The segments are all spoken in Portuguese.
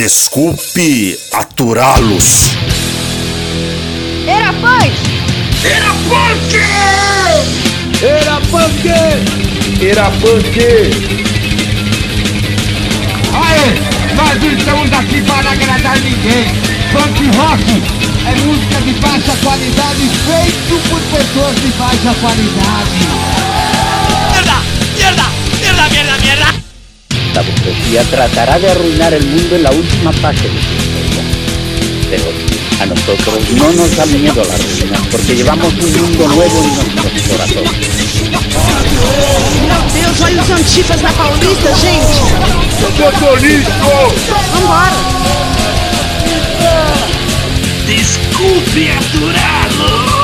Desculpe aturá-los. Era punk! Era punk! Era punk! Era punk! Aê, nós não estamos aqui para agradar ninguém. Punk rock é música de baixa qualidade feito por pessoas de baixa qualidade. La burguesía tratará de arruinar el mundo en la última fase de su historia. Pero a nosotros no nos da miedo la ruina, porque llevamos un mundo nuevo en nuestros corazones. Meu Deus, olha os antifas na Paulista, gente! Socialismo! Vambora! Desculpe aturá-los!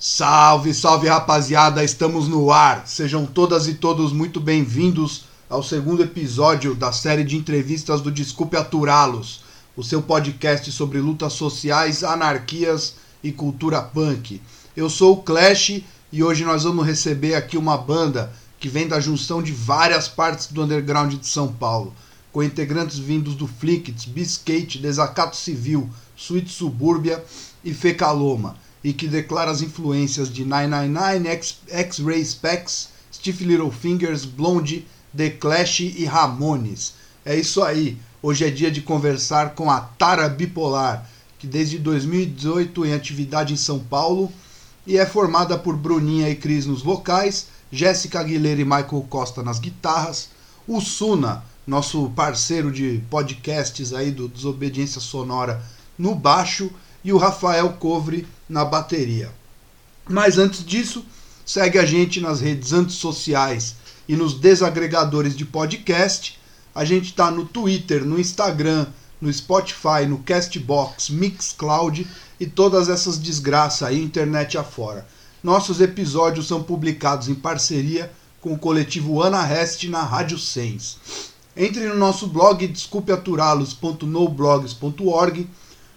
Salve, salve rapaziada, estamos no ar. Sejam todas e todos muito bem-vindos ao segundo episódio da série de entrevistas do Desculpe Aturá-los, o seu podcast sobre lutas sociais, anarquias e cultura punk. Eu sou o Clash e hoje nós vamos receber aqui uma banda que vem da junção de várias partes do underground de São Paulo, com integrantes vindos do Flickits, Biscate, Desacato Civil, Suite Subúrbia e Fecaloma, e que declara as influências de 999, X- X-Ray Specs, Stiff Little Fingers, Blondie, The Clash e Ramones. É isso aí. Hoje é dia de conversar com a Tara Bipolar, que desde 2018 em atividade em São Paulo e é formada por Bruninha e Cris nos vocais, Jéssica Aguilera e Michael Costa nas guitarras, o Suna, nosso parceiro de podcasts aí do Desobediência Sonora no baixo e o Rafael Covre na bateria. Mas antes disso, segue a gente nas redes antissociais e nos desagregadores de podcast. A gente está no Twitter, no Instagram, no Spotify, no Castbox, Mixcloud e todas essas desgraças aí, internet afora. Nossos episódios são publicados em parceria com o coletivo Ana Rest na Rádio Sens. Entre no nosso blog desculpeaturá-los.noblogs.org.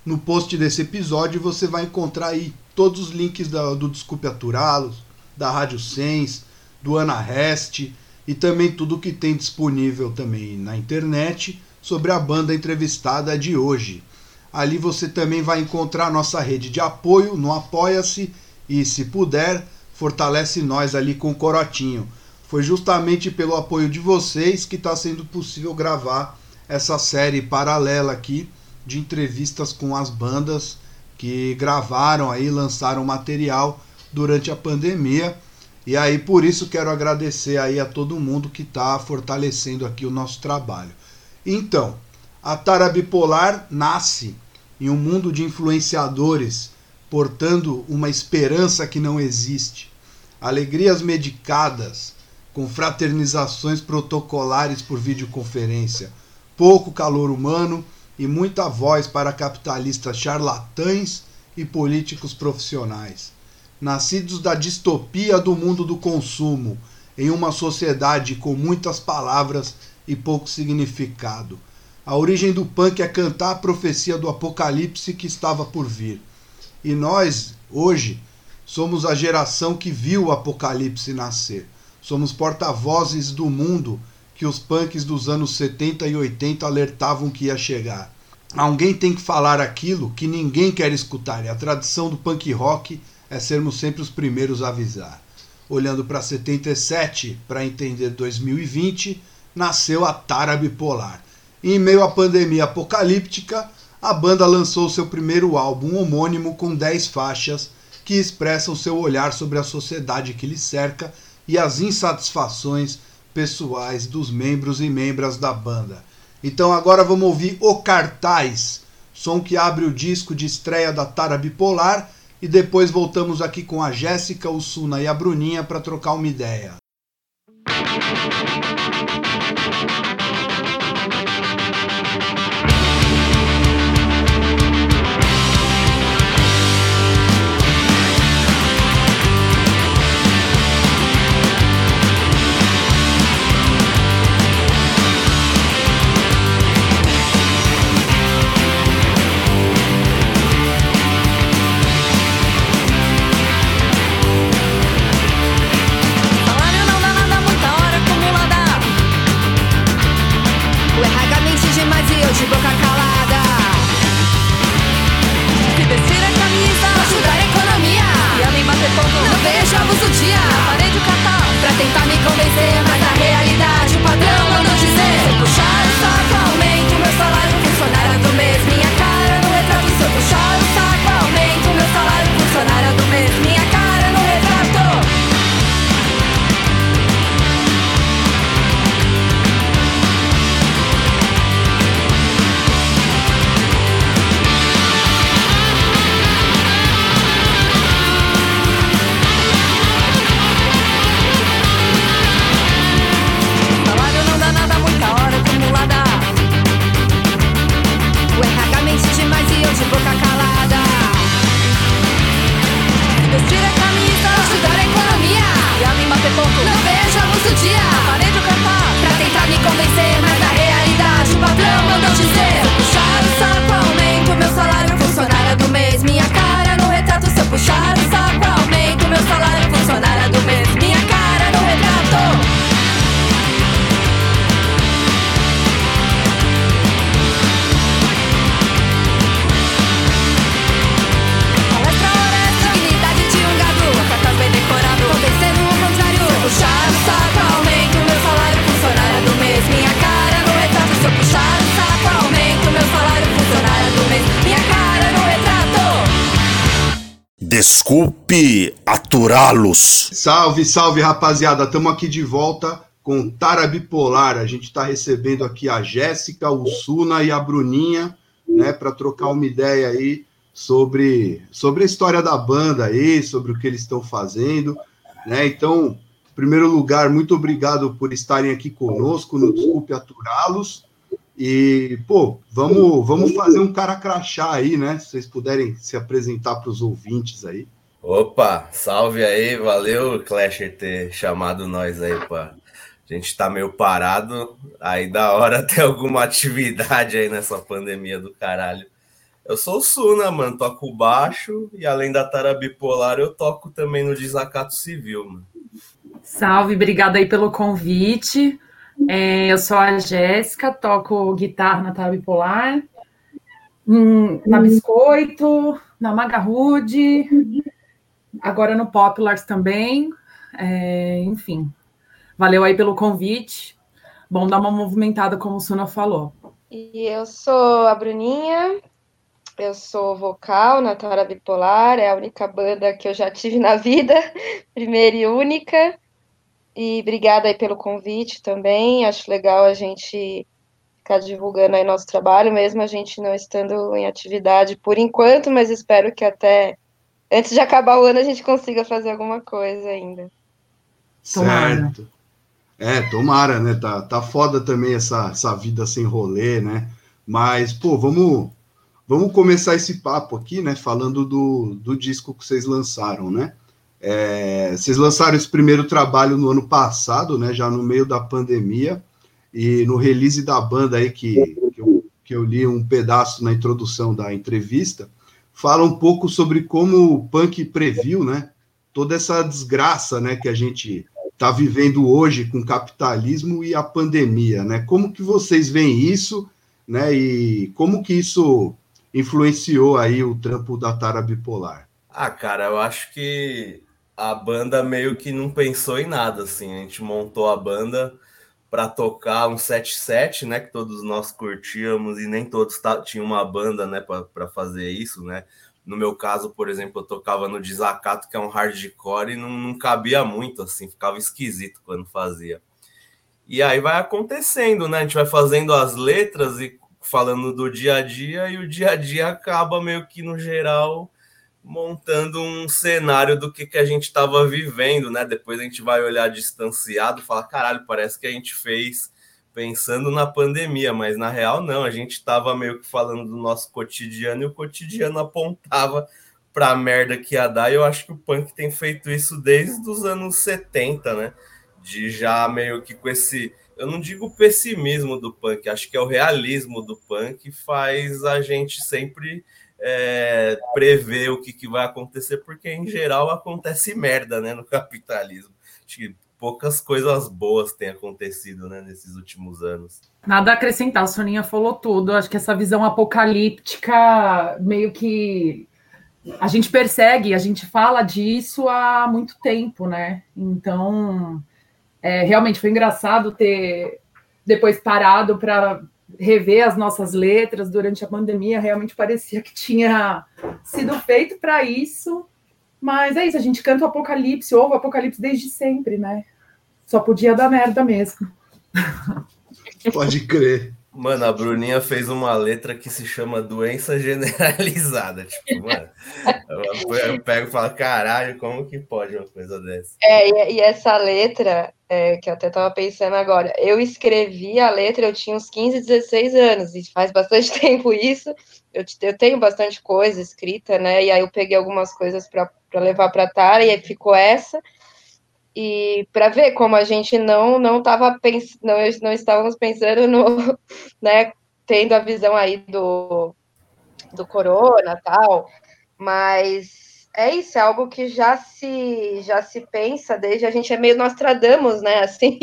No post desse episódio você vai encontrar aí todos os links do Desculpe Aturá-los, da Rádio Sens, do Ana Rest e também tudo que tem disponível também na internet sobre a banda entrevistada de hoje. Ali você também vai encontrar nossa rede de apoio no Apoia-se e, se puder, fortalece nós ali com o Corotinho. Foi justamente pelo apoio de vocês que está sendo possível gravar essa série paralela aqui de entrevistas com as bandas que gravaram aí, lançaram material durante a pandemia. E aí por isso quero agradecer aí a todo mundo que está fortalecendo aqui o nosso trabalho. Então, a Tara Bipolar nasce em um mundo de influenciadores, portando uma esperança que não existe, alegrias medicadas, com fraternizações protocolares por videoconferência, pouco calor humano e muita voz para capitalistas charlatães e políticos profissionais. Nascidos da distopia do mundo do consumo, em uma sociedade com muitas palavras e pouco significado. A origem do punk é cantar a profecia do apocalipse que estava por vir. E nós, hoje, somos a geração que viu o apocalipse nascer. Somos porta-vozes do mundo que os punks dos anos 70 e 80 alertavam que ia chegar. Alguém tem que falar aquilo que ninguém quer escutar, e a tradição do punk rock é sermos sempre os primeiros a avisar. Olhando para 77 para entender 2020, nasceu a Tara Bipolar. Em meio à pandemia apocalíptica, a banda lançou seu primeiro álbum homônimo com 10 faixas que expressam seu olhar sobre a sociedade que lhe cerca e as insatisfações pessoais dos membros e membras da banda. Então agora vamos ouvir O Cartaz, som que abre o disco de estreia da Tara Bipolar e depois voltamos aqui com a Jéssica, o Suna e a Bruninha para trocar uma ideia. Desculpe aturá-los. Salve, salve, rapaziada. Estamos aqui de volta com Tara Bipolar. A gente está recebendo aqui a Jéssica, o Suna e a Bruninha, né, para trocar uma ideia aí sobre, sobre a história da banda aí, sobre o que eles estão fazendo, né? Então, em primeiro lugar, muito obrigado por estarem aqui conosco no Desculpe Aturá-los. E, pô, vamos, vamos fazer um cara crachá aí, né? Se vocês puderem se apresentar para os ouvintes aí. Opa, salve aí, valeu, Clasher, ter chamado nós aí para a gente tá meio parado, aí da hora ter alguma atividade aí nessa pandemia do caralho. Eu sou o Suna, mano, toco baixo e além da tara bipolar, eu toco também no desacato civil, mano. Salve, obrigada aí pelo convite. É, eu sou a Jéssica, toco guitarra na Tara Bipolar, hum, na Biscoito, na Magarude, agora no Populars também. É, enfim, valeu aí pelo convite. Bom dar uma movimentada, como o Suna falou. E eu sou a Bruninha, eu sou vocal na Tara Bipolar, é a única banda que eu já tive na vida, primeira e única. E obrigada aí pelo convite também. Acho legal a gente ficar divulgando aí nosso trabalho, mesmo a gente não estando em atividade por enquanto, mas espero que até antes de acabar o ano a gente consiga fazer alguma coisa ainda. Certo. É, tomara, né? Tá, tá foda também essa, essa vida sem rolê, né? Mas, pô, vamos, vamos começar esse papo aqui, né? Falando do, do disco que vocês lançaram, né? É, vocês lançaram esse primeiro trabalho no ano passado, né? Já no meio da pandemia, e no release da banda aí que, que, eu, que eu li um pedaço na introdução da entrevista, fala um pouco sobre como o punk previu, né? Toda essa desgraça, né? Que a gente está vivendo hoje com o capitalismo e a pandemia, né? Como que vocês veem isso, né? E como que isso influenciou aí o trampo da Tara Bipolar? Ah, cara, eu acho que a banda meio que não pensou em nada, assim. A gente montou a banda para tocar um 7-7, né? Que todos nós curtíamos e nem todos tinham uma banda, né? Para fazer isso, né? No meu caso, por exemplo, eu tocava no Desacato, que é um hardcore, e não, não cabia muito, assim, ficava esquisito quando fazia. E aí vai acontecendo, né? A gente vai fazendo as letras e falando do dia a dia, e o dia a dia acaba meio que no geral montando um cenário do que, que a gente estava vivendo, né? Depois a gente vai olhar distanciado falar, caralho, parece que a gente fez pensando na pandemia, mas na real não, a gente estava meio que falando do nosso cotidiano e o cotidiano apontava para a merda que ia dar. E eu acho que o punk tem feito isso desde os anos 70, né? De já meio que com esse, eu não digo pessimismo do punk, acho que é o realismo do punk faz a gente sempre é, prever o que, que vai acontecer, porque em geral acontece merda né, no capitalismo. Acho que poucas coisas boas têm acontecido né, nesses últimos anos. Nada a acrescentar, a Soninha falou tudo. Acho que essa visão apocalíptica meio que a gente persegue, a gente fala disso há muito tempo, né? Então, é, realmente foi engraçado ter depois parado para rever as nossas letras durante a pandemia, realmente parecia que tinha sido feito para isso. Mas é isso, a gente canta o Apocalipse, ouve o Apocalipse desde sempre, né? Só podia dar merda mesmo. Pode crer. Mano, a Bruninha fez uma letra que se chama Doença Generalizada. Tipo, mano, eu pego e falo, caralho, como que pode uma coisa dessa? É, e, essa letra, é, que eu até tava pensando agora, eu escrevi a letra, eu tinha uns 15, 16 anos, e faz bastante tempo isso. Eu, eu tenho bastante coisa escrita, né? E aí eu peguei algumas coisas para levar para Tara, e aí ficou essa e para ver como a gente não não estava pensando, não, não estávamos pensando no, né, tendo a visão aí do, do corona tal, mas é isso, é algo que já se já se pensa desde a gente é meio Nostradamus, né? Assim,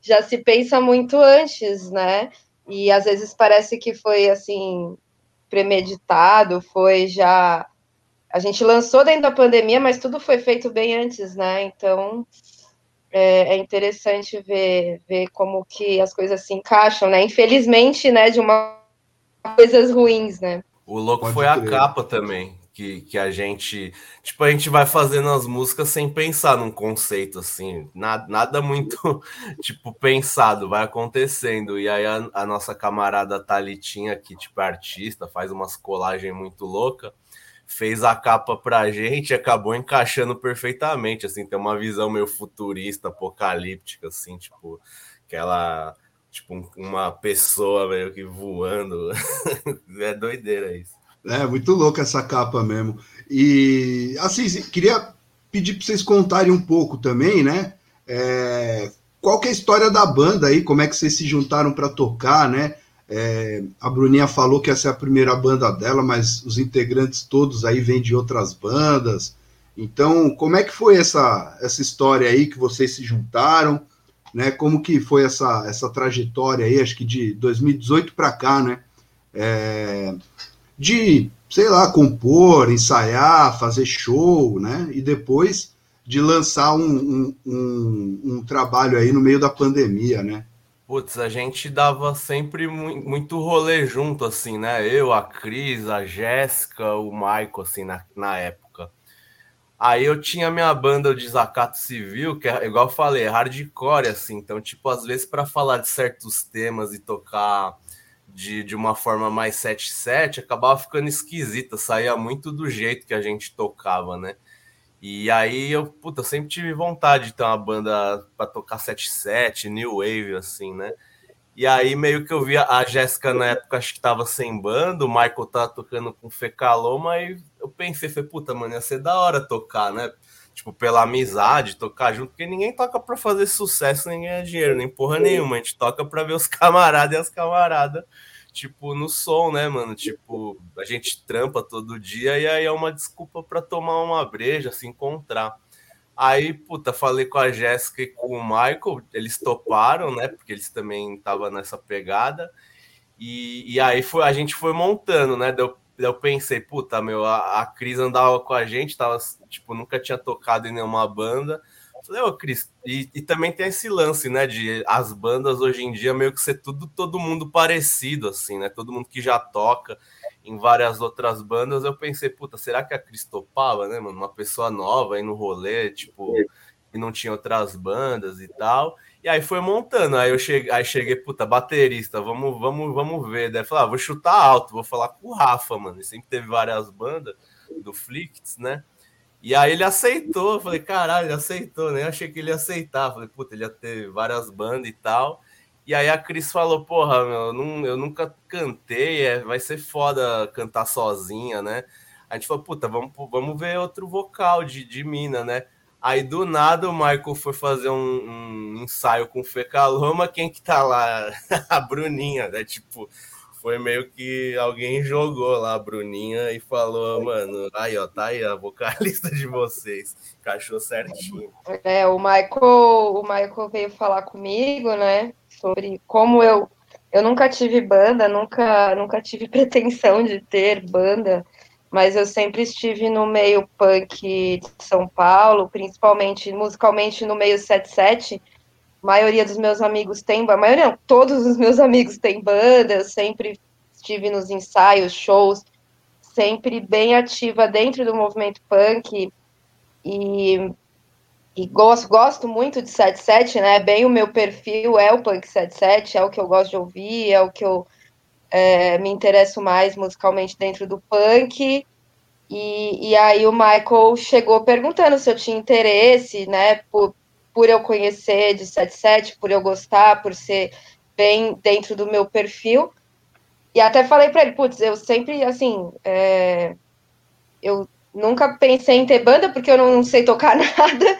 já se pensa muito antes, né? E às vezes parece que foi assim premeditado, foi já a gente lançou dentro da pandemia, mas tudo foi feito bem antes, né? Então é, é, interessante ver, ver como que as coisas se encaixam, né? Infelizmente, né, de uma coisas ruins, né? O louco Pode foi crer. a capa também, que, que a gente. Tipo, a gente vai fazendo as músicas sem pensar num conceito, assim. Nada, nada muito, tipo, pensado, vai acontecendo. E aí a, a nossa camarada Thalitinha, que, tipo, é artista, faz umas colagens muito louca fez a capa pra gente e acabou encaixando perfeitamente, assim, tem uma visão meio futurista, apocalíptica, assim, tipo, aquela, tipo, uma pessoa meio que voando, é doideira isso. É, muito louca essa capa mesmo. E, assim, queria pedir para vocês contarem um pouco também, né, é, qual que é a história da banda aí, como é que vocês se juntaram para tocar, né, é, a Bruninha falou que essa é a primeira banda dela, mas os integrantes todos aí vêm de outras bandas. Então, como é que foi essa, essa história aí que vocês se juntaram? Né? Como que foi essa, essa trajetória aí, acho que de 2018 para cá, né? É, de, sei lá, compor, ensaiar, fazer show, né? E depois de lançar um, um, um, um trabalho aí no meio da pandemia, né? Putz, a gente dava sempre muito rolê junto, assim, né? Eu, a Cris, a Jéssica, o Michael, assim, na, na época. Aí eu tinha minha banda de desacato civil, que é, igual eu falei, é hardcore, assim. Então, tipo, às vezes para falar de certos temas e tocar de, de uma forma mais 7-7, acabava ficando esquisita, saía muito do jeito que a gente tocava, né? E aí eu, puta, eu sempre tive vontade de ter uma banda para tocar 77, New Wave, assim, né? E aí meio que eu via a Jéssica na época, acho que tava sem banda, o Michael tava tocando com Fecaloma, e eu pensei, falei, puta, mano, ia ser da hora tocar, né? Tipo, pela amizade, tocar junto, porque ninguém toca pra fazer sucesso, nem ganhar dinheiro, nem porra nenhuma. A gente toca pra ver os camaradas e as camaradas tipo, no som, né, mano? Tipo, a gente trampa todo dia e aí é uma desculpa para tomar uma breja, se encontrar. Aí, puta, falei com a Jéssica e com o Michael, eles toparam, né? Porque eles também estavam nessa pegada. E, e aí foi, a gente foi montando, né? Deu, eu pensei, puta, meu, a, a Cris andava com a gente, tava, tipo, nunca tinha tocado em nenhuma banda. Falei, ô, Cris, e, e, também tem esse lance, né, de as bandas hoje em dia meio que ser tudo todo mundo parecido, assim, né? Todo mundo que já toca em várias outras bandas. Eu pensei, puta, será que a Cris topava, né, mano? Uma pessoa nova aí no rolê, tipo, e não tinha outras bandas e tal. E aí foi montando. Aí eu cheguei, aí cheguei, puta, baterista, vamos, vamos, vamos ver. Daí falei, ah, vou chutar alto, vou falar com o Rafa, mano. Ele sempre teve várias bandas do Flicts, né? E aí ele aceitou, falei, caralho, ele aceitou, né? Achei que ele ia aceitar. Falei, puta, ele ia ter várias bandas e tal. E aí a Cris falou, porra, meu, eu, não, eu nunca cantei, é, vai ser foda cantar sozinha, né? A gente falou, puta, vamos, vamos ver outro vocal de, de mina, né? Aí do nada o Michael foi fazer um, um ensaio com o Fecaloma, quem que tá lá? a Bruninha, né? Tipo, foi meio que alguém jogou lá a Bruninha e falou, mano, aí ó, tá aí a vocalista de vocês. Encaixou certinho. É, o Michael, o Michael veio falar comigo, né, sobre como eu eu nunca tive banda, nunca nunca tive pretensão de ter banda, mas eu sempre estive no meio punk de São Paulo, principalmente musicalmente no meio 77 a maioria dos meus amigos tem, a maioria não, todos os meus amigos têm banda, eu sempre estive nos ensaios, shows, sempre bem ativa dentro do movimento punk e, e gosto, gosto muito de 77, né? Bem o meu perfil é o punk 77, é o que eu gosto de ouvir, é o que eu é, me interesso mais musicalmente dentro do punk. E, e aí o Michael chegou perguntando se eu tinha interesse, né, por, por eu conhecer de 77, por eu gostar, por ser bem dentro do meu perfil. E até falei para ele, putz, eu sempre, assim, é, eu nunca pensei em ter banda, porque eu não, sei tocar nada,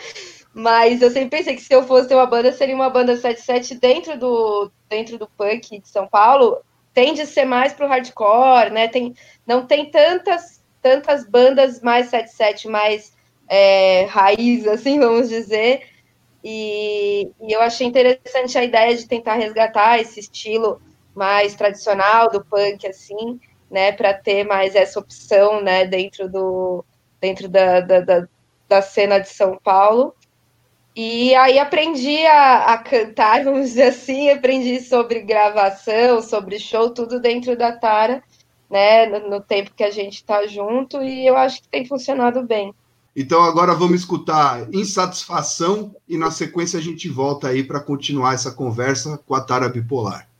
mas eu sempre pensei que se eu fosse ter uma banda, seria uma banda 77 dentro do, dentro do punk de São Paulo, tende a ser mais pro hardcore, né, tem, não tem tantas, tantas bandas mais 77, mais é, raiz, assim, vamos dizer, e, e, eu achei interessante a ideia de tentar resgatar esse estilo mais tradicional do punk, assim, né, para ter mais essa opção, né, dentro do dentro da, da, da, da cena de São Paulo. E aí aprendi a, a, cantar, vamos dizer assim, aprendi sobre gravação, sobre show, tudo dentro da Tara, né, no, no tempo que a gente está junto, e eu acho que tem funcionado bem. Então agora vamos escutar Insatisfação e na sequência a gente volta aí para continuar essa conversa com a Tara Bipolar.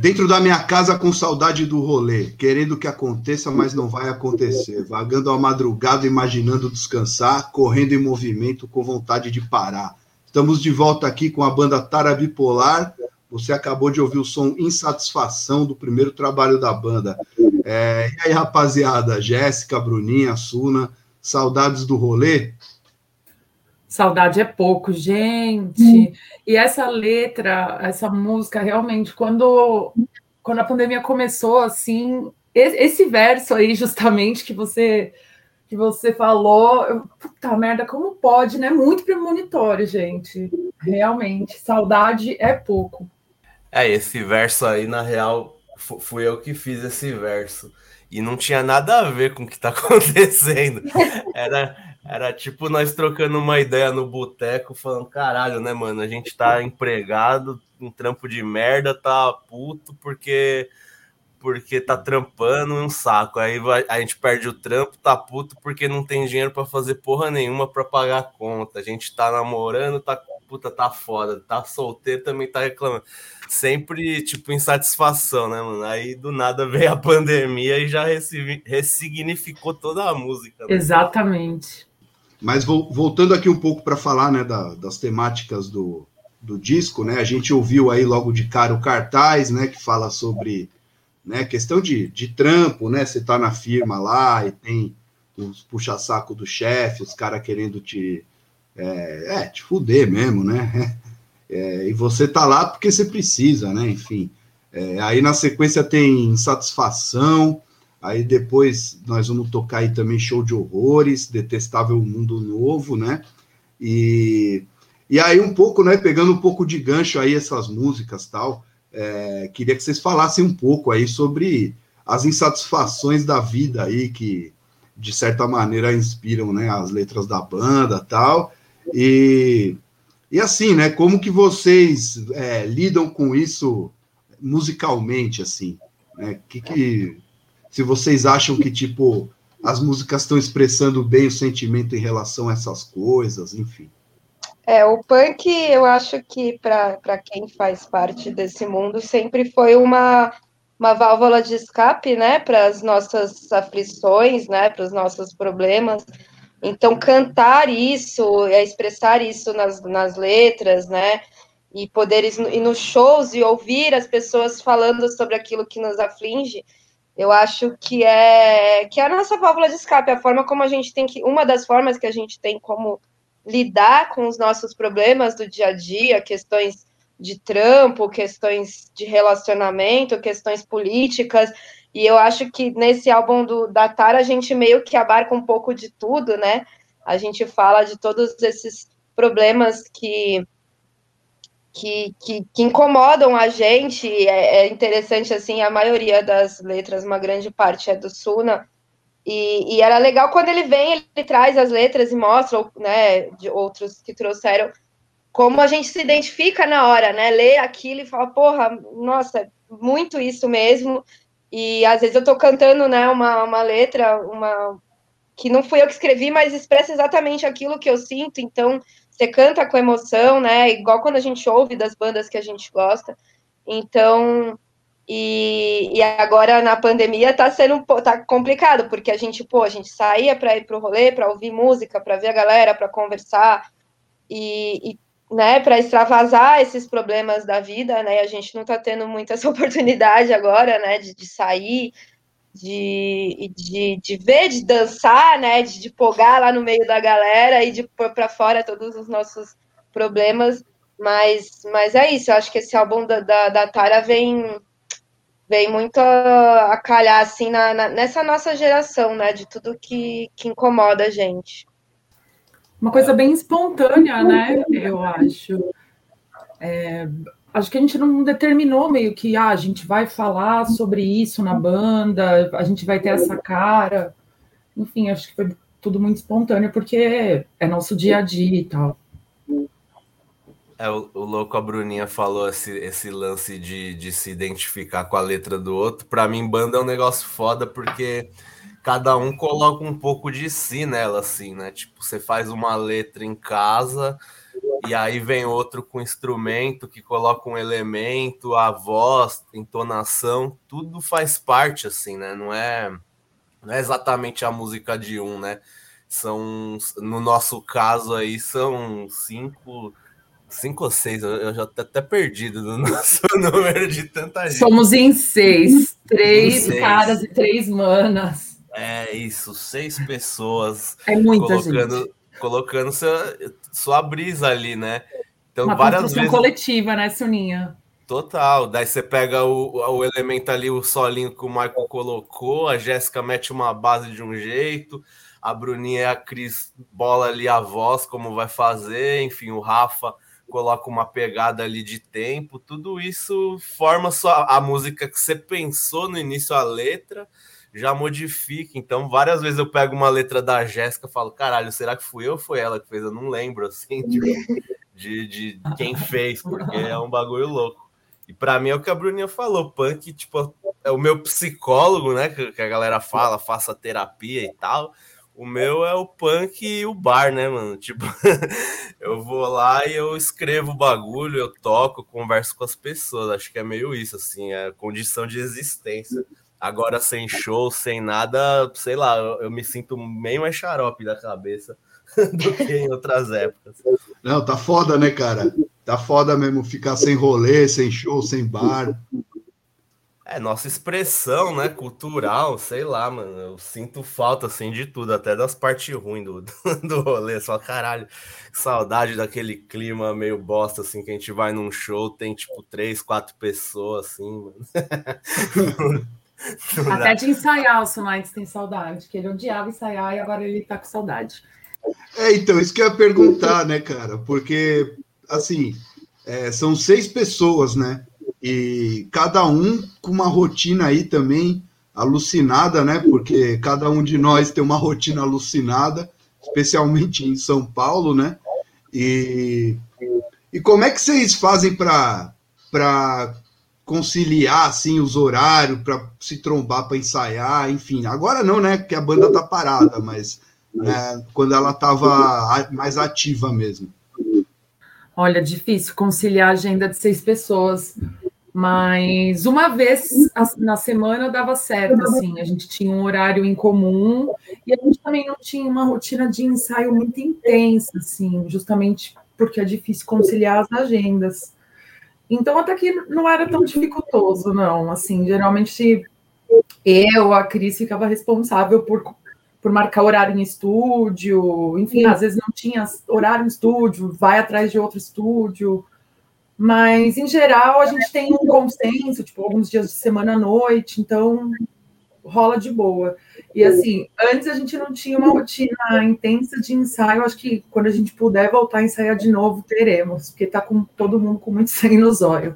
Dentro da minha casa com saudade do rolê, querendo que aconteça, mas não vai acontecer. Vagando à madrugada, imaginando descansar, correndo em movimento com vontade de parar. Estamos de volta aqui com a banda Tara Bipolar. Você acabou de ouvir o som Insatisfação do primeiro trabalho da banda. É, e aí, rapaziada? Jéssica, Bruninha, Suna, saudades do rolê? Saudade é pouco, gente. Hum. E essa letra, essa música, realmente, quando, quando a pandemia começou, assim, esse verso aí, justamente, que você que você falou, eu, puta merda, como pode, né? Muito premonitório, gente. Realmente, saudade é pouco. É, esse verso aí, na real, fui eu que fiz esse verso. E não tinha nada a ver com o que tá acontecendo. Era, era tipo nós trocando uma ideia no boteco, falando: caralho, né, mano? A gente tá empregado, um trampo de merda, tá puto, porque porque tá trampando um saco. Aí a gente perde o trampo, tá puto porque não tem dinheiro para fazer porra nenhuma para pagar a conta. A gente tá namorando, tá puta, tá foda. Tá solteiro, também tá reclamando. Sempre, tipo, insatisfação, né, mano? Aí do nada veio a pandemia e já ressignificou toda a música. Né? Exatamente. Mas voltando aqui um pouco para falar né, da, das temáticas do, do disco, né? A gente ouviu aí logo de cara o cartaz, né? Que fala sobre né, questão de, de trampo, né? Você tá na firma lá e tem os puxa-saco do chefe, os caras querendo te, é, é, te fuder mesmo, né? É, e você tá lá porque você precisa, né? Enfim. É, aí na sequência tem insatisfação, Aí depois nós vamos tocar aí também Show de Horrores, Detestável Mundo Novo, né? E, e aí um pouco, né, pegando um pouco de gancho aí essas músicas tal, é, queria que vocês falassem um pouco aí sobre as insatisfações da vida aí que de certa maneira inspiram, né, as letras da banda tal. E, e assim, né, como que vocês é, lidam com isso musicalmente, assim, né? Que que se vocês acham que, tipo, as músicas estão expressando bem o sentimento em relação a essas coisas, enfim. É, o punk, eu acho que para quem faz parte desse mundo, sempre foi uma, uma válvula de escape, né, para as nossas aflições, né, para os nossos problemas. Então, cantar isso, é expressar isso nas, nas letras, né, e poder ir nos shows e ouvir as pessoas falando sobre aquilo que nos aflige, eu acho que é que é a nossa válvula de escape, a forma como a gente tem que, uma das formas que a gente tem como lidar com os nossos problemas do dia a dia, questões de trampo, questões de relacionamento, questões políticas. E eu acho que nesse álbum do, da Tara a gente meio que abarca um pouco de tudo, né? A gente fala de todos esses problemas que que, que, que, incomodam a gente. É, é, interessante, assim, a maioria das letras, uma grande parte é do Suna. E, e, era legal quando ele vem, ele traz as letras e mostra, né, de outros que trouxeram, como a gente se identifica na hora, né? Lê aquilo e fala, porra, nossa, muito isso mesmo. E às vezes eu tô cantando, né, uma, uma letra, uma que não fui eu que escrevi, mas expressa exatamente aquilo que eu sinto, então você canta com emoção, né? Igual quando a gente ouve das bandas que a gente gosta. Então, e, e agora na pandemia tá sendo tá complicado, porque a gente, pô, a gente saía para ir pro rolê, para ouvir música, para ver a galera, para conversar e, e né, para extravasar esses problemas da vida, né? A gente não tá tendo muita essa oportunidade agora, né, de, de sair, de, de, de ver, de dançar, né, de, de pogar lá no meio da galera e de pôr para fora todos os nossos problemas. Mas, mas é isso, eu acho que esse álbum da, da, da Tara vem, vem muito a, calhar assim na, na, nessa nossa geração, né? De tudo que, que incomoda a gente. Uma coisa bem espontânea, né? Eu acho. É, acho que a gente não determinou meio que ah, a gente vai falar sobre isso na banda, a gente vai ter essa cara. Enfim, acho que foi tudo muito espontâneo, porque é nosso dia a dia e tal. É, o, o louco, a Bruninha falou esse, esse lance de, de se identificar com a letra do outro. Para mim, banda é um negócio foda, porque cada um coloca um pouco de si nela, assim, né? Tipo, você faz uma letra em casa e aí vem outro com instrumento que coloca um elemento, a voz, entonação, tudo faz parte, assim, né? Não é, não é exatamente a música de um, né? São, no nosso caso aí, são cinco, cinco ou seis, eu já tô até perdido no nosso número de tanta gente. Somos em seis, três seis. caras e três manas. É isso, seis pessoas é muita colocando, gente. colocando sua, sua brisa ali, né? Então, Uma várias vezes. coletiva, né, Soninha? Total. Daí você pega o, o elemento ali, o solinho que o Michael colocou, a Jéssica mete uma base de um jeito, a Bruninha e a Cris bola ali a voz, como vai fazer, enfim, o Rafa coloca uma pegada ali de tempo, tudo isso forma sua, a música que você pensou no início, a letra, já modifica. Então, várias vezes eu pego uma letra da Jéssica e falo, caralho, será que fui eu ou foi ela que fez? Eu não lembro, assim, de, de, de quem fez, porque é um bagulho louco. E para mim é o que a Bruninha falou, punk, tipo, é o meu psicólogo, né, que a galera fala, faça terapia e tal. O meu é o punk e o bar, né, mano? Tipo, eu vou lá e eu escrevo o bagulho, eu toco, converso com as pessoas. Acho que é meio isso, assim, é condição de existência. Agora sem show, sem nada, sei lá, eu, eu me sinto meio mais xarope da cabeça do que em outras épocas. Não, tá foda, né, cara? Tá foda mesmo ficar sem rolê, sem show, sem bar. É, nossa expressão, né, cultural, sei lá, mano, eu sinto falta, assim, de tudo, até das partes ruins do, do rolê, só caralho, saudade daquele clima meio bosta, assim, que a gente vai num show, tem, tipo, três, quatro pessoas, assim, mano. Até de ensaiar o Sonites tem saudade, que ele odiava ensaiar e agora ele tá com saudade. É, então, isso que eu ia perguntar, né, cara? Porque, assim, é, são seis pessoas, né? E cada um com uma rotina aí também alucinada, né? Porque cada um de nós tem uma rotina alucinada, especialmente em São Paulo, né? E, e como é que vocês fazem para conciliar assim os horários para se trombar para ensaiar, enfim. Agora não, né? Porque a banda tá parada, mas né, quando ela estava mais ativa mesmo. Olha, difícil conciliar a agenda de seis pessoas, mas uma vez na semana dava certo, assim, a gente tinha um horário em comum e a gente também não tinha uma rotina de ensaio muito intensa, assim, justamente porque é difícil conciliar as agendas. Então, até que não era tão dificultoso, não. Assim, geralmente eu, a Cris, ficava responsável por por marcar horário em estúdio, enfim, Sim. às vezes não tinha horário em estúdio, vai atrás de outro estúdio. Mas, em geral, a gente tem um consenso, tipo, alguns dias de semana à noite, então rola de boa. E assim, antes a gente não tinha uma rotina intensa de ensaio. Acho que quando a gente puder voltar a ensaiar de novo, teremos, porque tá com todo mundo com muito sangue nos olhos.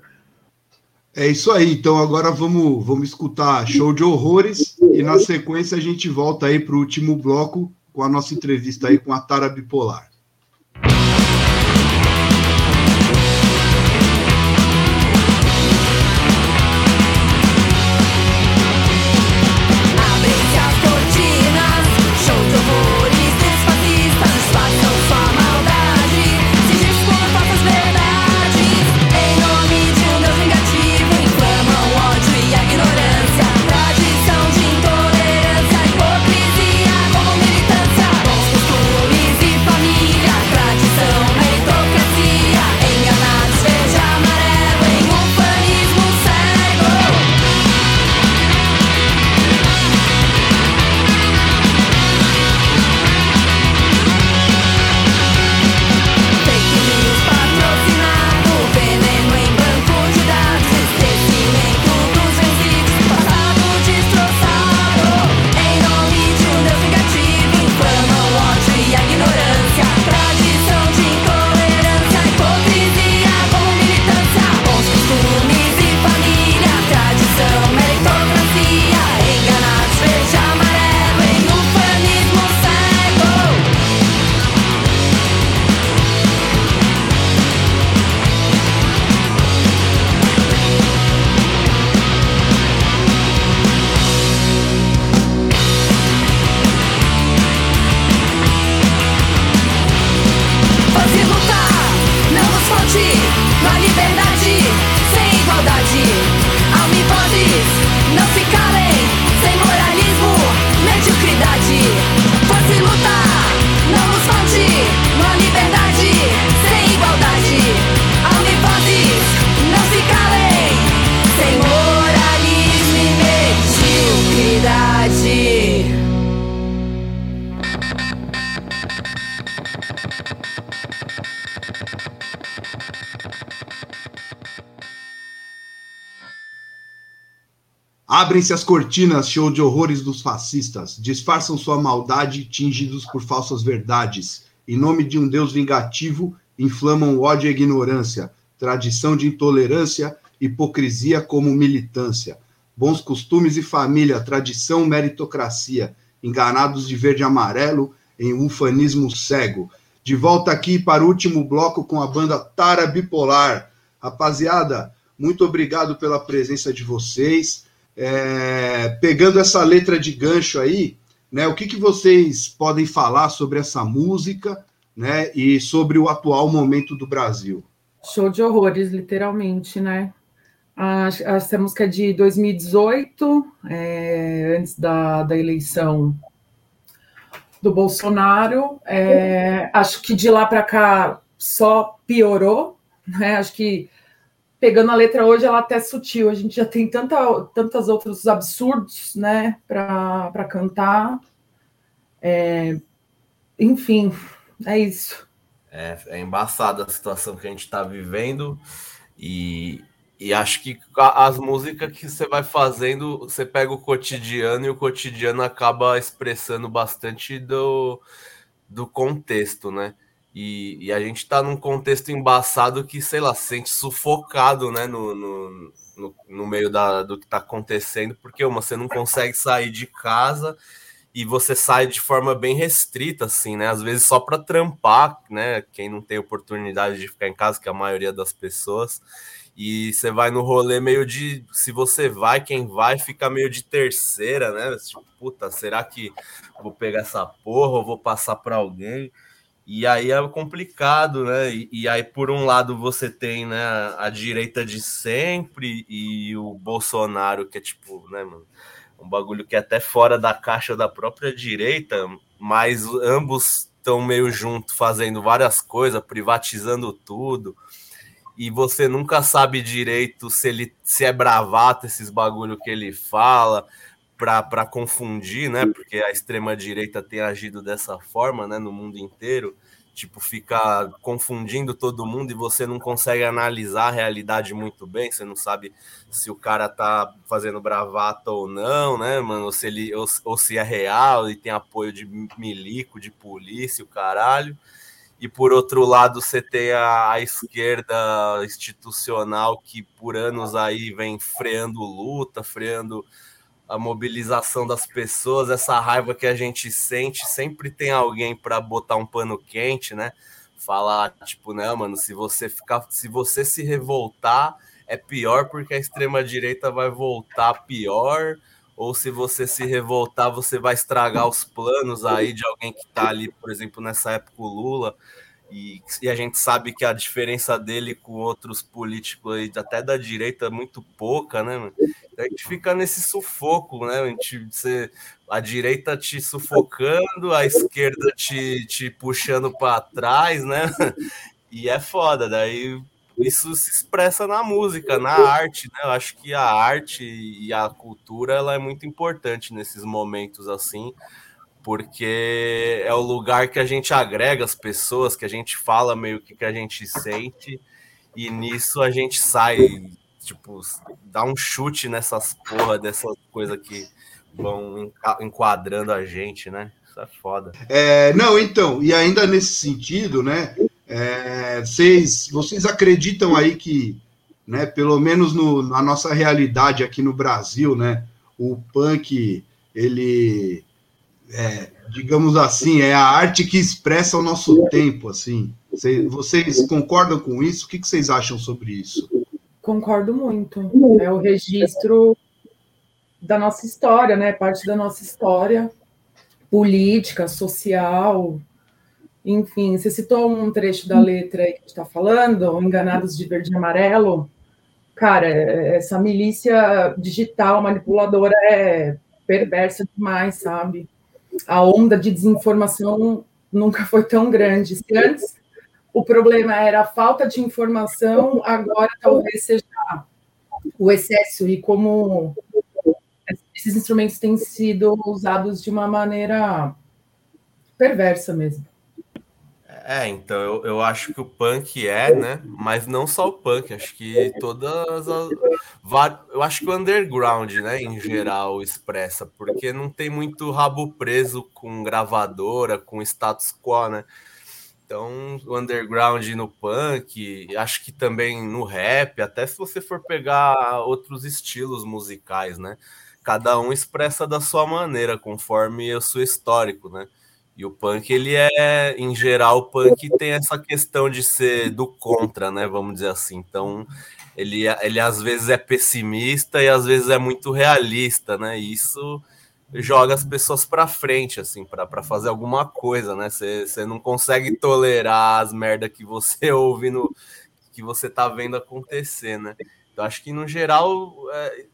É isso aí, então agora vamos, vamos escutar show de horrores e na sequência a gente volta aí para o último bloco com a nossa entrevista aí com a Tara Bipolar. Abrem-se as cortinas, show de horrores dos fascistas. Disfarçam sua maldade, tingidos por falsas verdades. Em nome de um Deus vingativo, inflamam ódio e ignorância, tradição de intolerância, hipocrisia como militância. Bons costumes e família, tradição, meritocracia. Enganados de verde e amarelo, em ufanismo cego. De volta aqui para o último bloco com a banda Tara Bipolar. Rapaziada, muito obrigado pela presença de vocês. É, pegando essa letra de gancho aí, né, o que, que vocês podem falar sobre essa música né, e sobre o atual momento do Brasil? Show de horrores, literalmente, né? Essa música é de 2018, é, antes da, da eleição do Bolsonaro. É, acho que de lá para cá só piorou, né? Acho que pegando a letra hoje, ela é até sutil. A gente já tem tanta, tantos outros absurdos, né, para cantar. É, enfim, é isso. É, é embaçada a situação que a gente está vivendo e, e acho que as músicas que você vai fazendo, você pega o cotidiano e o cotidiano acaba expressando bastante do, do contexto, né? E, e, a gente está num contexto embaçado que, sei lá, se sente sufocado, né, no, no, no, no meio da, do que está acontecendo, porque uma, você não consegue sair de casa e você sai de forma bem restrita, assim, né, às vezes só para trampar, né, quem não tem oportunidade de ficar em casa, que é a maioria das pessoas, e você vai no rolê meio de, se você vai, quem vai, fica meio de terceira, né, tipo, puta, será que vou pegar essa porra ou vou passar para alguém? E aí é complicado, né? E, e, aí, por um lado, você tem né, a, direita de sempre e o Bolsonaro, que é tipo, né, mano, um bagulho que é até fora da caixa da própria direita, mas ambos estão meio junto, fazendo várias coisas, privatizando tudo. E você nunca sabe direito se ele se é bravata esses bagulho que ele fala, para confundir, né? Porque a extrema direita tem agido dessa forma, né, no mundo inteiro tipo, fica confundindo todo mundo e você não consegue analisar a realidade muito bem, você não sabe se o cara tá fazendo bravata ou não, né, mano, ou se, ele, ou, ou se é real e tem apoio de milico, de polícia, o caralho. E por outro lado, você tem a, a esquerda institucional que por anos aí vem freando luta, freando a mobilização das pessoas, essa raiva que a gente sente, sempre tem alguém para botar um pano quente, né? Falar tipo, não, mano, se você ficar, se você se revoltar, é pior porque a extrema direita vai voltar pior, ou se você se revoltar, você vai estragar os planos aí de alguém que tá ali, por exemplo, nessa época o Lula. E, e, a gente sabe que a diferença dele com outros políticos aí, até da direita, é muito pouca, né? Mano? A gente fica nesse sufoco, né? A, gente, você, a direita te sufocando, a esquerda te, te puxando para trás, né? E é foda, daí isso se expressa na música, na arte, né? Eu acho que a arte e a cultura ela é muito importante nesses momentos assim porque é o lugar que a gente agrega as pessoas, que a gente fala meio que que a gente sente, e nisso a gente sai, tipo, dá um chute nessas porra dessas coisas que vão enquadrando a gente, né? Isso é foda. É, não, então, e ainda nesse sentido, né? É, vocês, vocês acreditam aí que, né, pelo menos no, na nossa realidade aqui no Brasil, né, o punk ele é, digamos assim, é a arte que expressa o nosso tempo, assim. Vocês concordam com isso? O que vocês acham sobre isso? Concordo muito. É o registro da nossa história, né? Parte da nossa história política, social, enfim. Você citou um trecho da letra aí que está falando, Enganados de Verde e Amarelo. Cara, essa milícia digital manipuladora é perversa demais, sabe? A onda de desinformação nunca foi tão grande. Se antes o problema era a falta de informação, agora talvez seja o excesso, e como esses instrumentos têm sido usados de uma maneira perversa mesmo. É, então eu, eu acho que o punk é, né? Mas não só o punk, acho que todas as. Eu acho que o underground, né, em geral, expressa, porque não tem muito rabo preso com gravadora, com status quo, né? Então, o underground no punk, acho que também no rap, até se você for pegar outros estilos musicais, né? Cada um expressa da sua maneira, conforme o seu histórico, né? E o punk, ele é, em geral, o punk tem essa questão de ser do contra, né? Vamos dizer assim. Então, ele, ele às vezes é pessimista e às vezes é muito realista, né? E isso joga as pessoas para frente, assim, para fazer alguma coisa, né? Você não consegue tolerar as merda que você ouve no que você tá vendo acontecer, né? Então, acho que no geral é,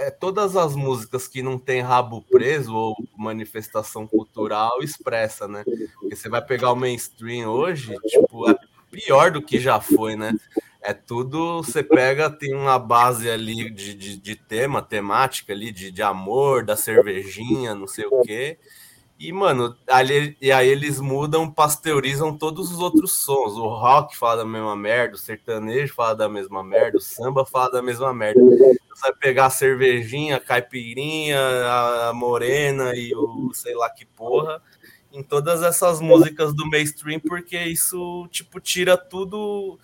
é, todas as músicas que não tem rabo preso ou manifestação cultural expressa, né? Porque você vai pegar o mainstream hoje, tipo, é pior do que já foi, né? É tudo, você pega, tem uma base ali de, de, de tema, temática ali, de, de amor, da cervejinha, não sei o quê. E, mano, ali, e aí eles mudam, pasteurizam todos os outros sons. O rock fala da mesma merda, o sertanejo fala da mesma merda, o samba fala da mesma merda. Você vai pegar a cervejinha, a caipirinha, a morena e o sei lá que porra em todas essas músicas do mainstream, porque isso, tipo, tira tudo,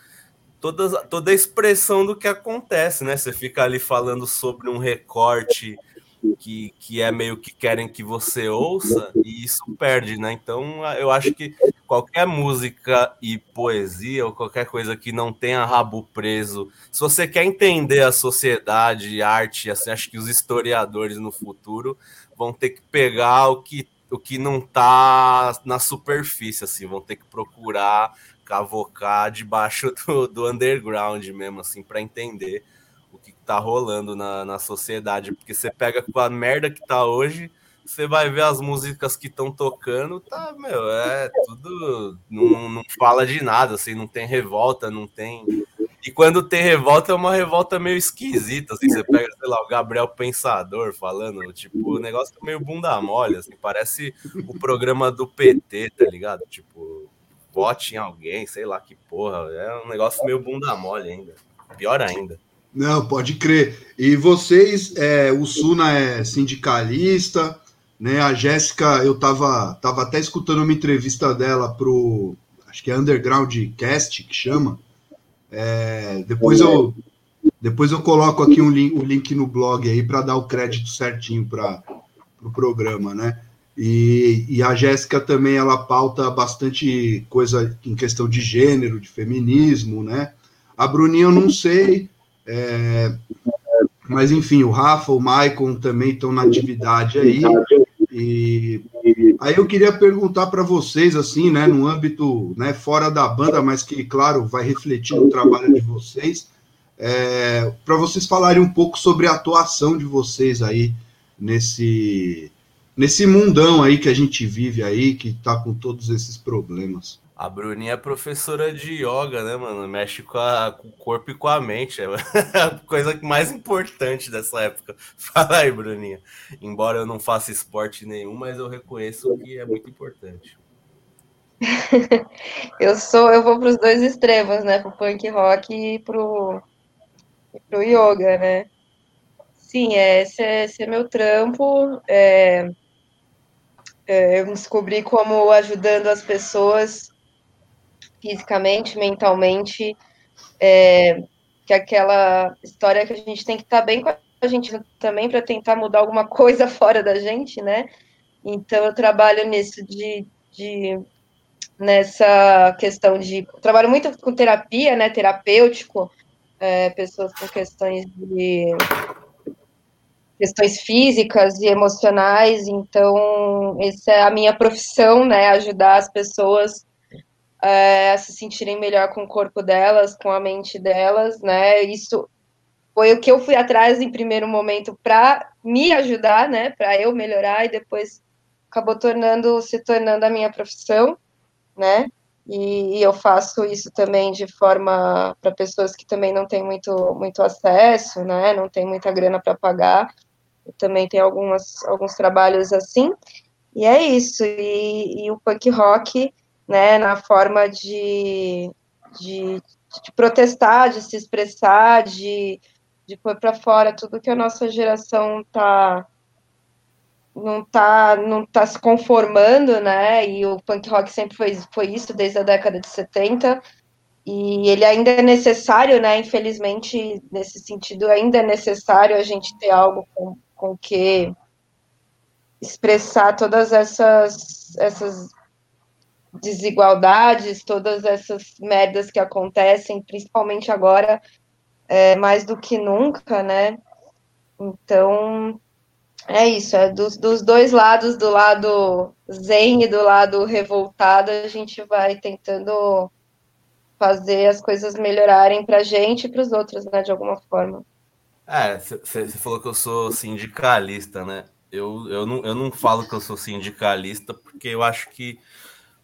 toda, toda a expressão do que acontece, né? Você fica ali falando sobre um recorte que, que é meio que querem que você ouça e isso perde, né? Então eu acho que qualquer música e poesia ou qualquer coisa que não tenha rabo preso, se você quer entender a sociedade, arte, assim, acho que os historiadores no futuro vão ter que pegar o que o que não tá na superfície, assim, vão ter que procurar cavocar debaixo do, do underground mesmo, assim, para entender tá rolando na, na sociedade. Porque você pega com a merda que tá hoje, você vai ver as músicas que estão tocando, tá, meu, é tudo. Não, não fala de nada, assim, não tem revolta, não tem. e quando tem revolta, é uma revolta meio esquisita, assim, você pega, sei lá, o Gabriel Pensador falando, tipo, o negócio meio bunda mole, assim, parece o programa do PT, tá ligado? Tipo, vote em alguém, sei lá que porra, é um negócio meio bunda mole ainda, pior ainda. Não, pode crer. E vocês, é, o Suna é sindicalista, né? A Jéssica, eu tava, tava até escutando uma entrevista dela pro, acho que é Underground Cast que chama. É, depois eu depois eu coloco aqui um link, o um link no blog aí para dar o crédito certinho para o pro programa, né? E, e a Jéssica também ela pauta bastante coisa em questão de gênero, de feminismo, né? A Bruninha eu não sei, é, mas enfim, o Rafa, o Maicon também estão na atividade aí. E aí eu queria perguntar para vocês, assim, né, no âmbito né, fora da banda, mas que, claro, vai refletir no trabalho de vocês, é, para vocês falarem um pouco sobre a atuação de vocês aí nesse, nesse mundão aí que a gente vive aí, que está com todos esses problemas. A Bruninha é professora de yoga, né, mano? Mexe com, a, com, o corpo e com a mente. É a coisa mais importante dessa época. Fala aí, Bruninha. Embora eu não faça esporte nenhum, mas eu reconheço que é muito importante. eu sou, eu vou para os dois extremos, né? Pro punk rock e pro, e pro yoga, né? Sim, é, esse, é, esse é meu trampo. É, é, eu descobri como ajudando as pessoas fisicamente, mentalmente, é, que aquela história que a gente tem que estar tá bem com a gente também para tentar mudar alguma coisa fora da gente, né? Então eu trabalho nisso de, de nessa questão de trabalho muito com terapia, né? Terapêutico, é, pessoas com questões de questões físicas e emocionais. Então essa é a minha profissão, né? Ajudar as pessoas é, se sentirem melhor com o corpo delas, com a mente delas, né? Isso foi o que eu fui atrás em primeiro momento para me ajudar, né? Para eu melhorar e depois acabou tornando se tornando a minha profissão, né? E, e eu faço isso também de forma para pessoas que também não têm muito muito acesso, né? Não tem muita grana para pagar. Eu também tenho algumas alguns trabalhos assim. E é isso. E, e o punk rock né, na forma de, de, de protestar, de se expressar, de, de pôr para fora tudo que a nossa geração tá não tá não tá se conformando, né? E o punk rock sempre foi, foi isso desde a década de 70. E ele ainda é necessário, né? Infelizmente, nesse sentido, ainda é necessário a gente ter algo com, com que expressar todas essas essas desigualdades, todas essas merdas que acontecem, principalmente agora, é, mais do que nunca, né? Então, é isso, é dos, dos dois lados, do lado zen e do lado revoltado, a gente vai tentando fazer as coisas melhorarem para a gente e para os outros, né, de alguma forma. É, você falou que eu sou sindicalista, né? Eu, eu, não, eu não falo que eu sou sindicalista porque eu acho que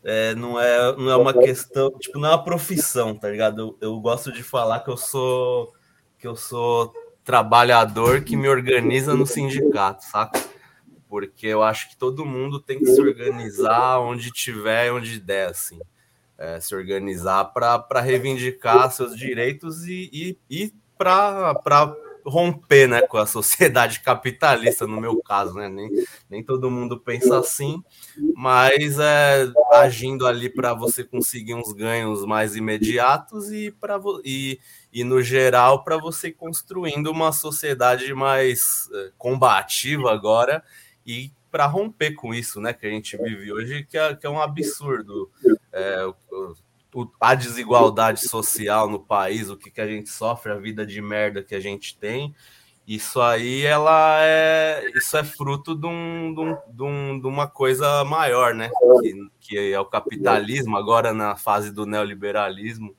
é, não, é, não é uma questão, tipo, não é uma profissão, tá ligado? Eu, eu gosto de falar que eu sou que eu sou trabalhador que me organiza no sindicato, saca? Porque eu acho que todo mundo tem que se organizar onde tiver, onde der, assim. É, se organizar para reivindicar seus direitos e, e, e para romper né, com a sociedade capitalista, no meu caso, né? Nem, nem todo mundo pensa assim, mas é, agindo ali para você conseguir uns ganhos mais imediatos e, pra, e, e no geral, para você construindo uma sociedade mais é, combativa agora e para romper com isso, né, que a gente vive hoje, que é, que é um absurdo. É, a desigualdade social no país, o que, que a gente sofre, a vida de merda que a gente tem. Isso aí, ela é, isso é fruto de, um, de, um, de, um, uma coisa maior, né? Que, que, é o capitalismo, agora na fase do neoliberalismo,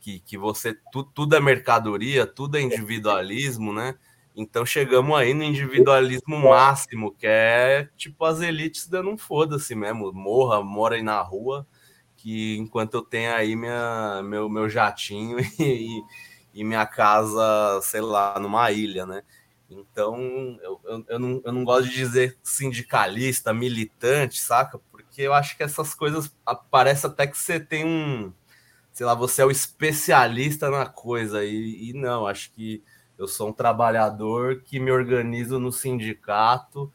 que, que você tu, tudo é mercadoria, tudo é individualismo, né? Então chegamos aí no individualismo máximo, que é tipo as elites dando um foda-se mesmo, morra, aí na rua, que enquanto eu tenho aí minha, meu, meu jatinho e, e minha casa, sei lá, numa ilha, né? Então, eu, eu, eu, não, eu não gosto de dizer sindicalista, militante, saca? Porque eu acho que essas coisas parece até que você tem um, sei lá, você é o especialista na coisa, e, e não, acho que eu sou um trabalhador que me organizo no sindicato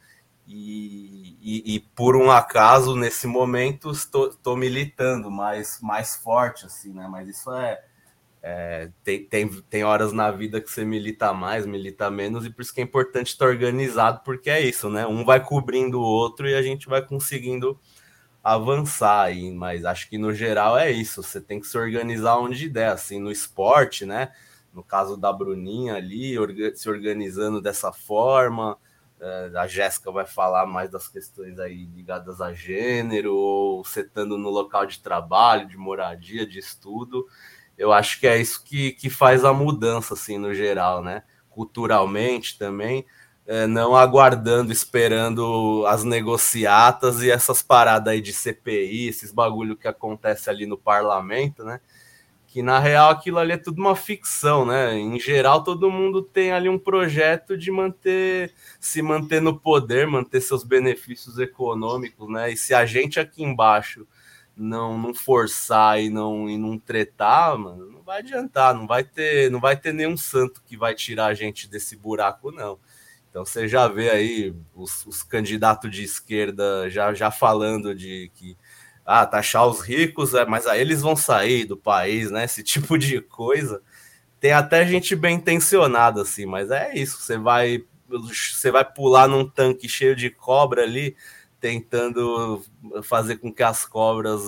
e, e, e, por um acaso, nesse momento, estou, estou, militando mais, mais forte, assim, né? Mas isso é, é, tem, tem, tem horas na vida que você milita mais, milita menos, e por isso que é importante estar organizado, porque é isso, né? Um vai cobrindo o outro e a gente vai conseguindo avançar aí, mas acho que no geral é isso, você tem que se organizar onde der, assim, no esporte, né? No caso da Bruninha ali, se organizando dessa forma, a Jéssica vai falar mais das questões aí ligadas a gênero, ou setando no local de trabalho, de moradia, de estudo. Eu acho que é isso que, que faz a mudança, assim, no geral, né? Culturalmente também, é, não aguardando, esperando as negociatas e essas paradas aí de CPI, esses bagulho que acontece ali no parlamento, né? Que na real aquilo ali é tudo uma ficção, né? Em geral, todo mundo tem ali um projeto de manter, se manter no poder, manter seus benefícios econômicos, né? E se a gente aqui embaixo não, não forçar e não, e não tretar, mano, não vai adiantar, não vai ter, não vai ter nenhum santo que vai tirar a gente desse buraco, não. Então você já vê aí os, os candidatos de esquerda já, já falando de que ah, taxar os ricos, é, mas aí eles vão sair do país, né? Esse tipo de coisa. Tem até gente bem intencionada, assim, mas é isso. Você vai, você vai pular num tanque cheio de cobra ali, tentando fazer com que as cobras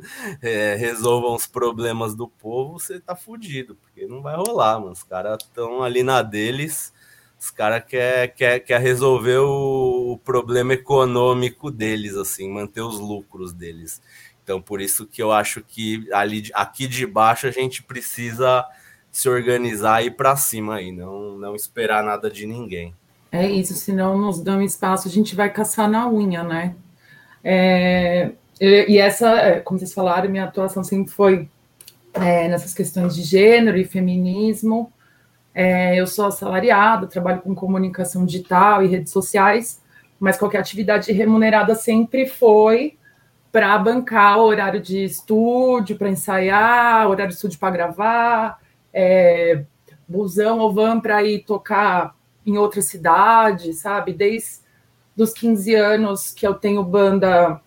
é, resolvam os problemas do povo, você tá fudido, porque não vai rolar, mano. Os caras estão ali na deles os caras quer, quer, quer resolver o problema econômico deles, assim, manter os lucros deles. Então, por isso que eu acho que ali, aqui de baixo a gente precisa se organizar e ir para cima aí, não, não esperar nada de ninguém. É isso, se não nos dão espaço, a gente vai caçar na unha, né? É, e essa, é, como vocês falaram, minha atuação sempre foi é, nessas questões de gênero e feminismo. É, eu sou assalariada, trabalho com comunicação digital e redes sociais, mas qualquer atividade remunerada sempre foi para bancar o horário de estúdio, para ensaiar, horário de estúdio para gravar, é, busão ou van para ir tocar em outra cidade, sabe? Desde os 15 anos que eu tenho banda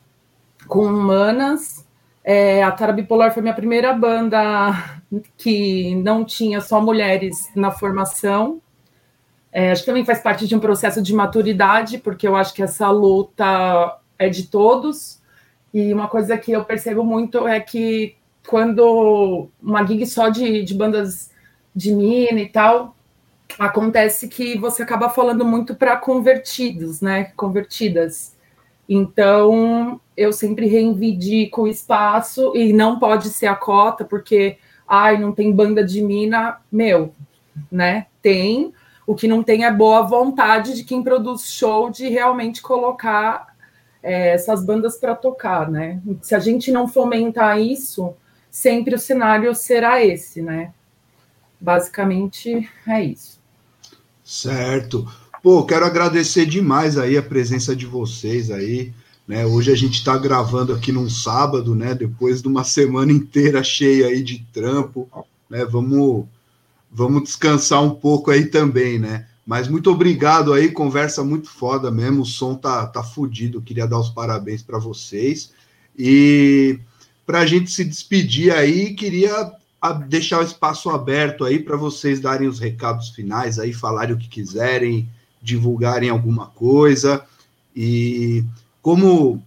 com humanas, é, a Tara Bipolar foi minha primeira banda que não tinha só mulheres na formação. É, acho que também faz parte de um processo de maturidade, porque eu acho que essa luta é de todos. E uma coisa que eu percebo muito é que quando uma gig só de, de bandas de mina e tal, acontece que você acaba falando muito para convertidos, né? Convertidas. Então, eu sempre reivindico o espaço e não pode ser a cota, porque ai, não tem banda de mina, meu, né? Tem. O que não tem é boa vontade de quem produz show de realmente colocar é, essas bandas para tocar, né? Se a gente não fomentar isso, sempre o cenário será esse, né? Basicamente é isso. Certo. Pô, quero agradecer demais aí a presença de vocês aí. Né? Hoje a gente está gravando aqui num sábado, né? Depois de uma semana inteira cheia aí de trampo, né? Vamos, vamos descansar um pouco aí também, né? Mas muito obrigado aí, conversa muito foda mesmo. O som tá, tá fudido. Queria dar os parabéns para vocês. E para a gente se despedir aí, queria deixar o espaço aberto aí para vocês darem os recados finais aí, falarem o que quiserem, divulgarem alguma coisa. E como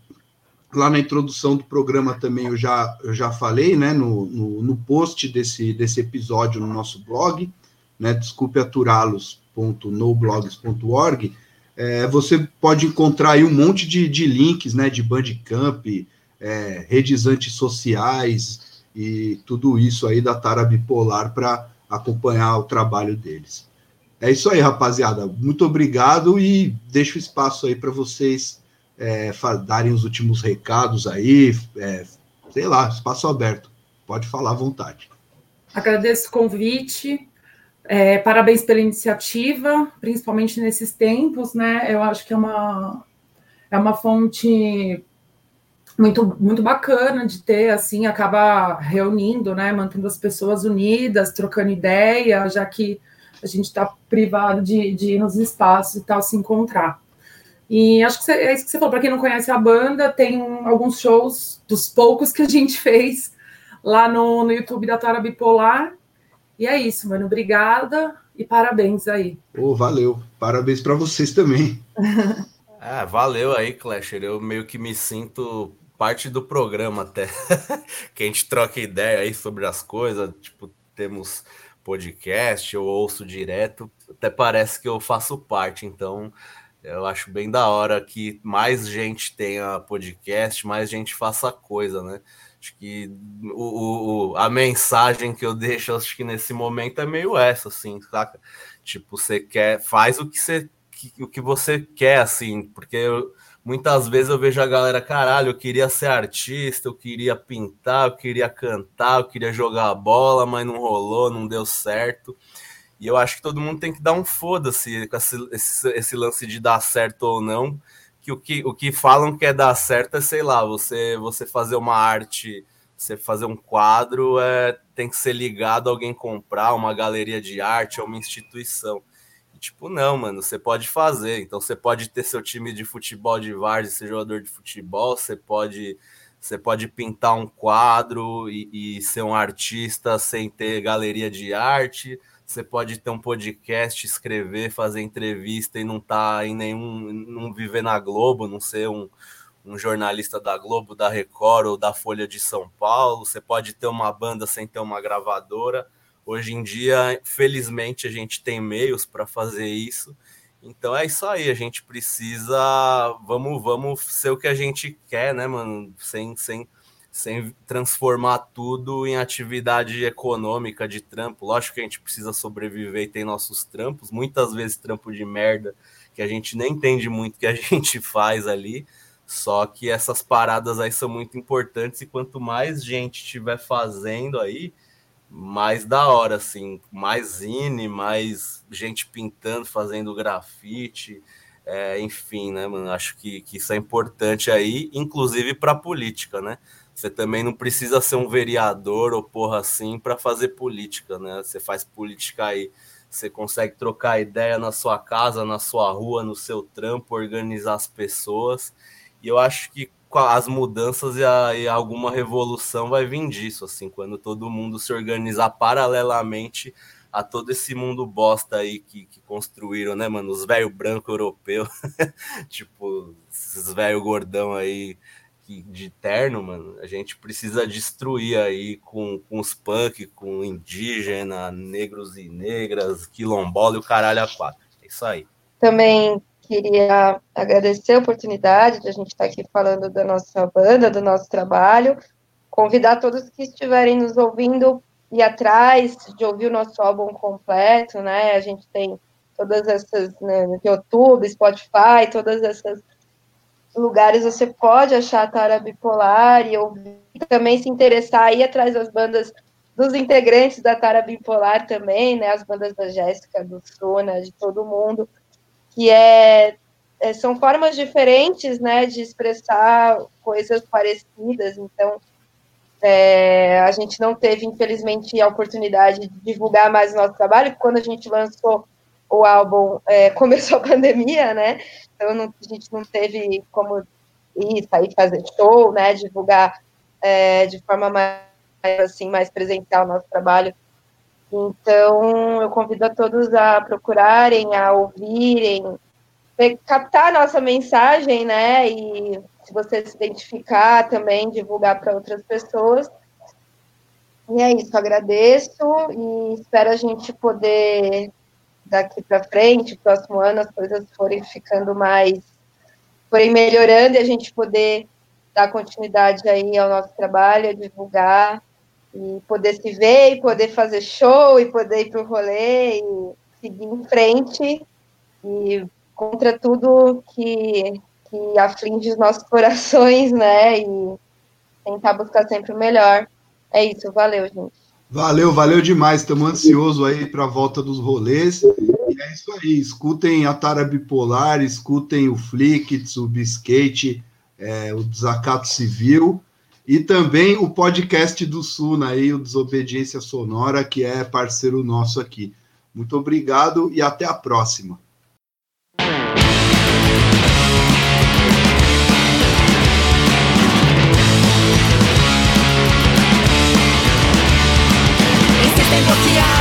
lá na introdução do programa também eu já, eu já falei, né, no, no, no post desse, desse episódio no nosso blog, né, desculpe aturá-los.noblogs.org, é, você pode encontrar aí um monte de, de links, né, de Bandcamp, é, redes antissociais e tudo isso aí da Tara Bipolar para acompanhar o trabalho deles. É isso aí, rapaziada. Muito obrigado e deixo espaço aí para vocês é, darem os últimos recados aí, é, sei lá, espaço aberto. Pode falar à vontade. Agradeço o convite. É, parabéns pela iniciativa, principalmente nesses tempos, né? Eu acho que é uma, é uma fonte muito, muito bacana de ter, assim, acaba reunindo, né? Mantendo as pessoas unidas, trocando ideia, já que a gente está privado de, de ir nos espaços e tal, se encontrar. E acho que você, é isso que você falou. Para quem não conhece a banda, tem alguns shows dos poucos que a gente fez lá no, no YouTube da Tara Bipolar. E é isso, mano. Obrigada e parabéns aí. Oh, valeu. Parabéns para vocês também. é, valeu aí, Clasher. Eu meio que me sinto parte do programa até. que a gente troca ideia aí sobre as coisas. Tipo, temos podcast, eu ouço direto. Até parece que eu faço parte. Então, eu acho bem da hora que mais gente tenha podcast, mais gente faça coisa, né? Acho que o, o, a mensagem que eu deixo, acho que nesse momento é meio essa, assim, saca? Tipo, você quer, faz o que você, o que você quer, assim, porque eu, muitas vezes eu vejo a galera, caralho, eu queria ser artista, eu queria pintar, eu queria cantar, eu queria jogar bola, mas não rolou, não deu certo. E eu acho que todo mundo tem que dar um foda-se com esse, esse, esse, lance de dar certo ou não. Que o, que o que falam que é dar certo é, sei lá, você, você fazer uma arte, você fazer um quadro, é, tem que ser ligado a alguém comprar, uma galeria de arte uma instituição. E, tipo, não, mano, você pode fazer. Então você pode ter seu time de futebol de várzea, ser jogador de futebol, você pode você pode pintar um quadro e, e, ser um artista sem ter galeria de arte. Você pode ter um podcast, escrever, fazer entrevista e não tá em nenhum. não viver na Globo, não ser um, um jornalista da Globo, da Record ou da Folha de São Paulo. Você pode ter uma banda sem ter uma gravadora. Hoje em dia, felizmente, a gente tem meios para fazer isso. Então é isso aí, a gente precisa. Vamos, vamos ser o que a gente quer, né, mano? Sem, sem, sem transformar tudo em atividade econômica de trampo. Lógico que a gente precisa sobreviver e tem nossos trampos, muitas vezes trampo de merda que a gente nem entende muito que a gente faz ali. Só que essas paradas aí são muito importantes e quanto mais gente estiver fazendo aí, mais da hora, assim, mais zine, mais gente pintando, fazendo grafite, é, enfim, né, mano? Acho que, que isso é importante aí, inclusive para política, né? Você também não precisa ser um vereador ou porra assim para fazer política, né? Você faz política aí. Você consegue trocar ideia na sua casa, na sua rua, no seu trampo, organizar as pessoas. E eu acho que as mudanças e, a, e alguma revolução vai vir disso, assim, quando todo mundo se organizar paralelamente a todo esse mundo bosta aí que, que construíram, né, mano? Os velho branco europeu, tipo, esses velho gordão aí de terno, mano, a gente precisa destruir aí com, com os punk, com indígena, negros e negras, quilombola e o caralho a quatro. É isso aí. Também queria agradecer a oportunidade de a gente estar aqui falando da nossa banda, do nosso trabalho, convidar todos que estiverem nos ouvindo e atrás de ouvir o nosso álbum completo, né? A gente tem todas essas, né, YouTube, Spotify, todas essas lugares você pode achar a Tara Bipolar e ouvir, também se interessar aí atrás das bandas dos integrantes da Tara Bipolar também, né, as bandas da Jéssica, do Suna, de todo mundo, que é, é, são formas diferentes, né, de expressar coisas parecidas, então é, a gente não teve, infelizmente, a oportunidade de divulgar mais o nosso trabalho, quando a gente lançou o álbum, é, começou a pandemia, né, então não, a gente não teve como ir, sair fazer show, né, divulgar é, de forma mais, assim, mais presencial o nosso trabalho. Então, eu convido a todos a procurarem, a ouvirem, captar a nossa mensagem, né, e se você se identificar também, divulgar para outras pessoas. E é isso, agradeço e espero a gente poder daqui para frente, próximo ano, as coisas forem ficando mais, forem melhorando e a gente poder dar continuidade aí ao nosso trabalho, divulgar e poder se ver e poder fazer show e poder ir para o rolê e seguir em frente e contra tudo que, que aflige os nossos corações, né? E tentar buscar sempre o melhor. É isso, valeu, gente. Valeu, valeu demais. Estamos ansiosos aí para a volta dos rolês. E é isso aí. Escutem a Tara Bipolar, escutem o Flickits, o Biscate, é, o Desacato Civil e também o podcast do Suna aí, o Desobediência Sonora, que é parceiro nosso aqui. Muito obrigado e até a próxima. Egoa